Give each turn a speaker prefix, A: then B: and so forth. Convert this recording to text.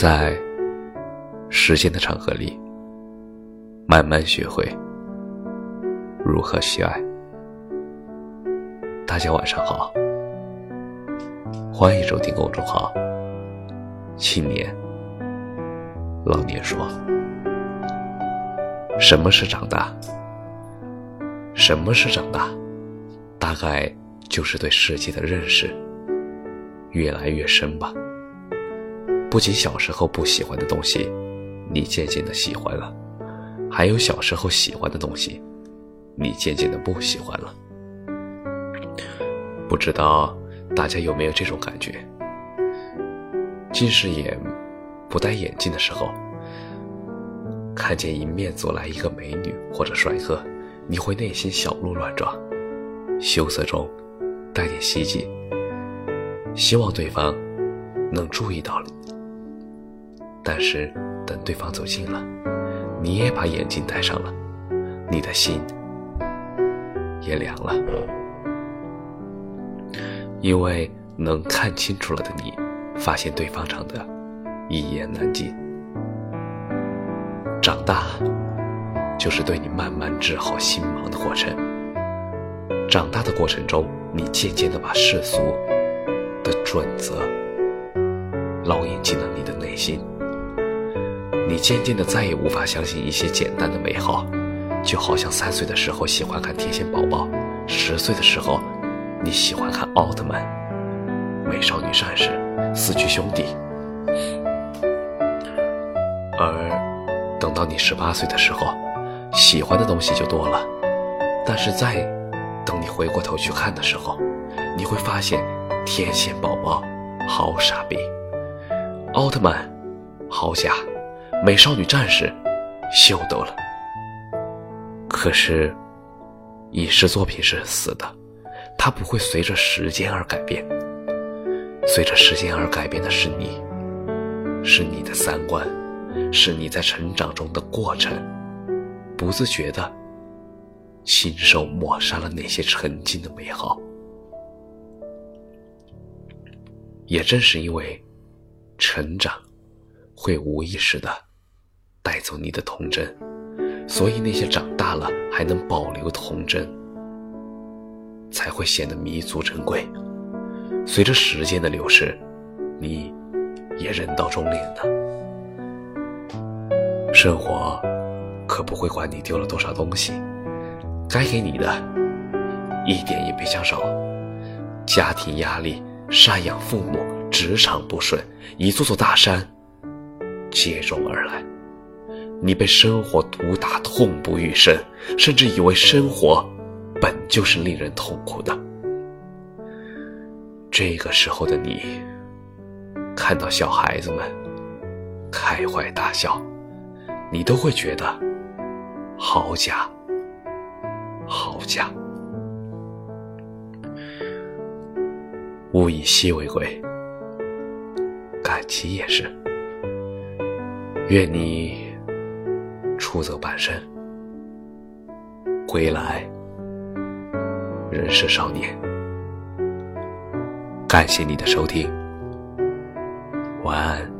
A: 在时间的长河里，慢慢学会如何去爱。大家晚上好，欢迎收听公众号“青年老年说”。什么是长大？什么是长大？大概就是对世界的认识越来越深吧。不仅小时候不喜欢的东西，你渐渐的喜欢了；还有小时候喜欢的东西，你渐渐的不喜欢了。不知道大家有没有这种感觉？近视眼不戴眼镜的时候，看见迎面走来一个美女或者帅哥，你会内心小鹿乱撞，羞涩中带点希冀，希望对方能注意到你。但是，等对方走近了，你也把眼镜戴上了，你的心也凉了，因为能看清楚了的你，发现对方长得一言难尽。长大，就是对你慢慢治好心盲的过程。长大的过程中，你渐渐的把世俗的准则烙印进了你的内心。你渐渐的再也无法相信一些简单的美好，就好像三岁的时候喜欢看天线宝宝，十岁的时候你喜欢看奥特曼、美少女战士、四驱兄弟，而等到你十八岁的时候，喜欢的东西就多了。但是再等你回过头去看的时候，你会发现天线宝宝好傻逼，奥特曼好假。美少女战士，秀逗了。可是，影视作品是死的，它不会随着时间而改变。随着时间而改变的是你，是你的三观，是你在成长中的过程。不自觉的，亲手抹杀了那些曾经的美好。也正是因为成长，会无意识的。带走你的童真，所以那些长大了还能保留童真，才会显得弥足珍贵。随着时间的流逝，你也人到中年了。生活可不会管你丢了多少东西，该给你的一点也别想少。家庭压力、赡养父母、职场不顺，一座座大山接踵而来。你被生活毒打，痛不欲生，甚至以为生活本就是令人痛苦的。这个时候的你，看到小孩子们开怀大笑，你都会觉得好假，好假。物以稀为贵，感情也是。愿你。出走半生，归来仍是少年。感谢你的收听，晚安。